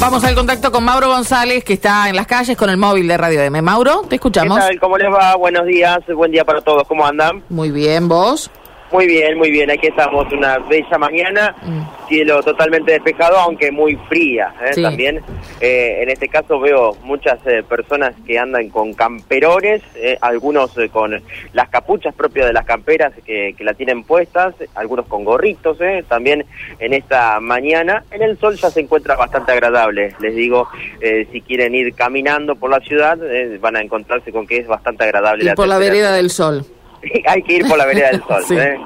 Vamos al contacto con Mauro González, que está en las calles con el móvil de Radio M. Mauro, te escuchamos. ¿Qué tal? ¿Cómo les va? Buenos días, buen día para todos. ¿Cómo andan? Muy bien, ¿vos? Muy bien, muy bien. Aquí estamos, una bella mañana, Mm. cielo totalmente despejado, aunque muy fría ¿eh? Sí. también. Eh, en este caso veo muchas eh, personas que andan con camperones, eh, algunos eh, con las capuchas propias de las camperas que, que la tienen puestas, algunos con gorritos. eh, También en esta mañana, en el sol ya se encuentra bastante agradable. Les digo, eh, si quieren ir caminando por la ciudad, eh, van a encontrarse con que es bastante agradable. Y por la vereda del sol. hay que ir por la vereda del sol. Sí. ¿eh?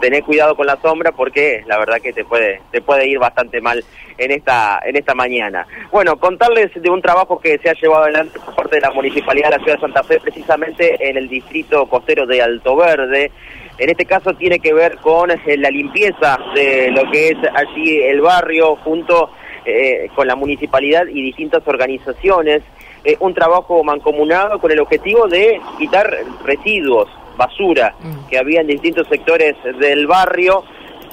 Tener cuidado con la sombra porque la verdad que te puede te puede ir bastante mal en esta en esta mañana. Bueno, contarles de un trabajo que se ha llevado adelante por parte de la Municipalidad de la Ciudad de Santa Fe, precisamente en el distrito costero de Alto Verde. En este caso tiene que ver con eh, la limpieza de lo que es allí el barrio junto eh, con la municipalidad y distintas organizaciones. Eh, un trabajo mancomunado con el objetivo de quitar residuos, basura, Mm. que había en distintos sectores del barrio,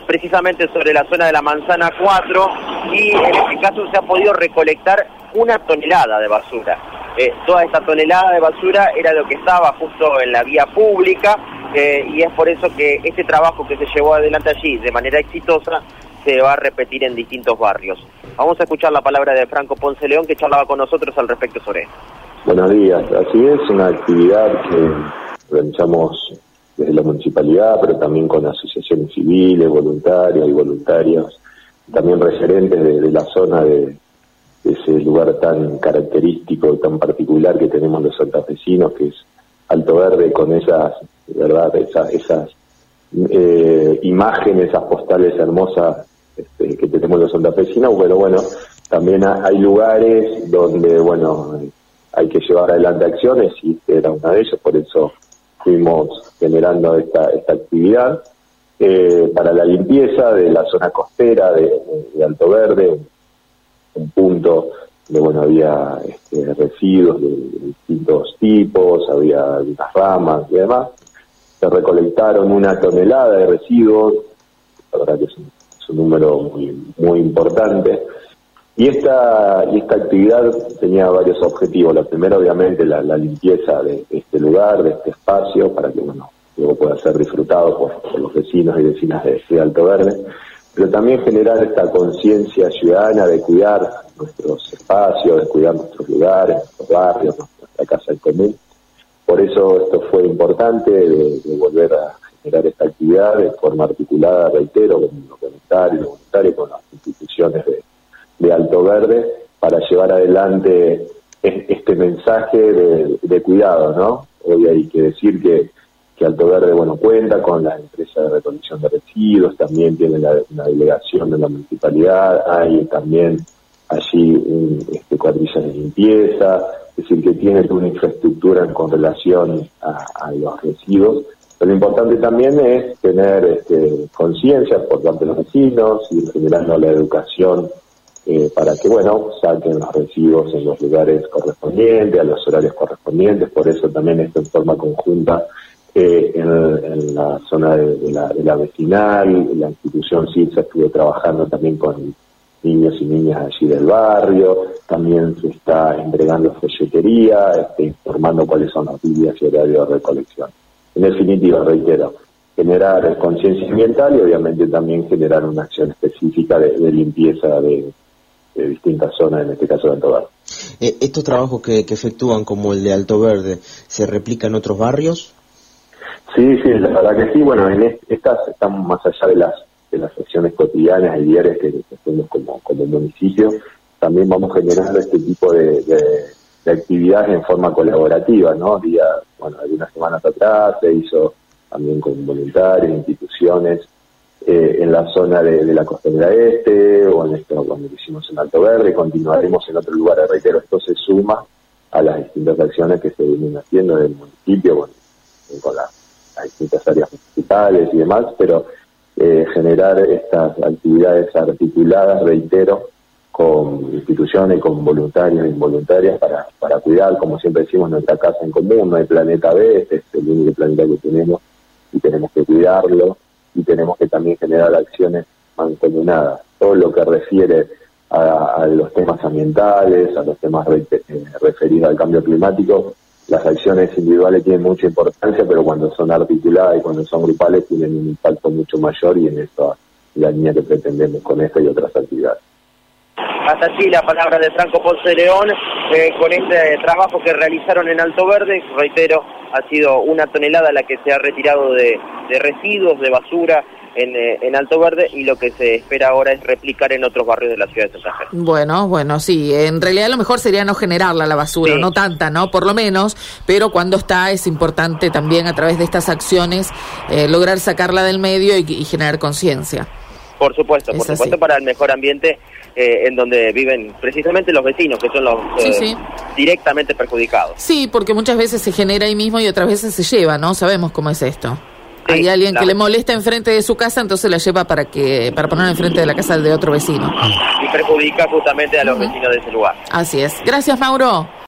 precisamente sobre la zona de la Manzana 4, y en este caso se ha podido recolectar una tonelada de basura. Eh, toda esta tonelada de basura era lo que estaba justo en la vía pública, eh, y es por eso que este trabajo que se llevó adelante allí de manera exitosa se va a repetir en distintos barrios. Vamos a escuchar la palabra de Franco Ponce León que charlaba con nosotros al respecto sobre esto. Buenos días, así es, una actividad que realizamos desde la municipalidad, pero también con asociaciones civiles, voluntarias y voluntarios, también referentes de, la zona de, ese lugar tan característico y tan particular que tenemos los santafesinos, que es Alto Verde, con esas, ¿verdad? Esas, esas eh, imágenes, esas postales hermosas este, que tenemos los santafesinos, pero bueno, también ha- hay lugares donde, bueno, hay que llevar adelante acciones y este era una de ellas, por eso fuimos generando esta, esta actividad eh, para la limpieza de la zona costera de, Alto Verde, un punto donde bueno había este, residuos de, de distintos tipos, había algunas ramas y demás. Se recolectaron una tonelada de residuos, la verdad que es un, es un número muy, muy importante. Y esta, y esta actividad tenía varios objetivos. La primera, obviamente, la, limpieza de este lugar, de este espacio, para que bueno, luego pueda ser disfrutado por, los vecinos y vecinas de, de Alto Verde. Pero también generar esta conciencia ciudadana de cuidar nuestros espacios, de cuidar nuestros lugares, nuestros barrios, nuestra casa en común. Por eso esto fue importante de, de volver a generar esta actividad de forma articulada, reitero, con los voluntarios, con las instituciones de, de Alto Verde para llevar adelante es- este mensaje de, cuidado, ¿no? Hoy hay que decir que, que Alto Verde, bueno, cuenta con la empresa de recolección de residuos, también tiene la, una delegación de la municipalidad, hay también allí un, este, cuadrillas de limpieza, es decir, que tiene una infraestructura con relación a, los residuos. Pero lo importante también es tener este, conciencia por parte de los vecinos, ir generando la educación eh, para que, bueno, saquen los residuos en los lugares correspondientes, a los horarios correspondientes. Por eso también esto en forma conjunta eh, en, la zona de, la, de la vecinal, la institución CIRSA estuvo trabajando también con niños y niñas allí del barrio, también se está entregando folletería, este, informando cuáles son los días y horarios de recolección. En definitiva, reitero, generar conciencia ambiental y obviamente también generar una acción específica de, de limpieza de, de distintas zonas, en este caso de Alto Verde. Eh, ¿Estos trabajos que, que efectúan, como el de Alto Verde, se replican en otros barrios? Sí, sí, la verdad que sí. Bueno, en est- estas estamos más allá de las de las acciones cotidianas y diarias que, que hacemos como, como municipio. También vamos generando este tipo de, de- de actividades en forma colaborativa, ¿no? Día, bueno, algunas semanas atrás se hizo también con voluntarios, instituciones, eh, en la zona de, de la costanera este, o en esto cuando lo hicimos en Alto Verde, continuaremos en otro lugar, reitero, esto se suma a las distintas acciones que se vienen haciendo en el municipio, bueno, con las distintas áreas municipales y demás, pero eh, generar estas actividades articuladas, reitero, con instituciones, con voluntarios e involuntarias para, para cuidar, como siempre decimos, nuestra casa en común, no hay planeta B, este es el único planeta que tenemos y tenemos que cuidarlo y tenemos que también generar acciones mancomunadas. Todo lo que refiere a, los temas ambientales, a los temas eh, referidos al cambio climático. Las acciones individuales tienen mucha importancia, pero cuando son articuladas y cuando son grupales tienen un impacto mucho mayor y en eso la línea que pretendemos con esta y otras actividades. Hasta aquí la palabra de Franco Ponce León eh, con este trabajo que realizaron en Alto Verde. Reitero, ha sido una tonelada la que se ha retirado de, residuos, de basura eh, en, Alto Verde y lo que se espera ahora es replicar en otros barrios de la ciudad de Santa Fe. Bueno, bueno, sí, en realidad lo mejor sería no generarla la basura, no tanta, ¿no? Por lo menos, pero cuando está es importante también a través de estas acciones eh, lograr sacarla del medio y generar conciencia. Por supuesto, por supuesto para el mejor ambiente eh, en donde viven precisamente los vecinos, que son los eh, directamente perjudicados. Sí, porque muchas veces se genera ahí mismo y otras veces se lleva, ¿no? Sabemos cómo es esto. Hay alguien que le molesta enfrente de su casa, entonces la lleva para que para poner enfrente de la casa de otro vecino. Y perjudica justamente a los vecinos de ese lugar. Así es. Gracias, Mauro.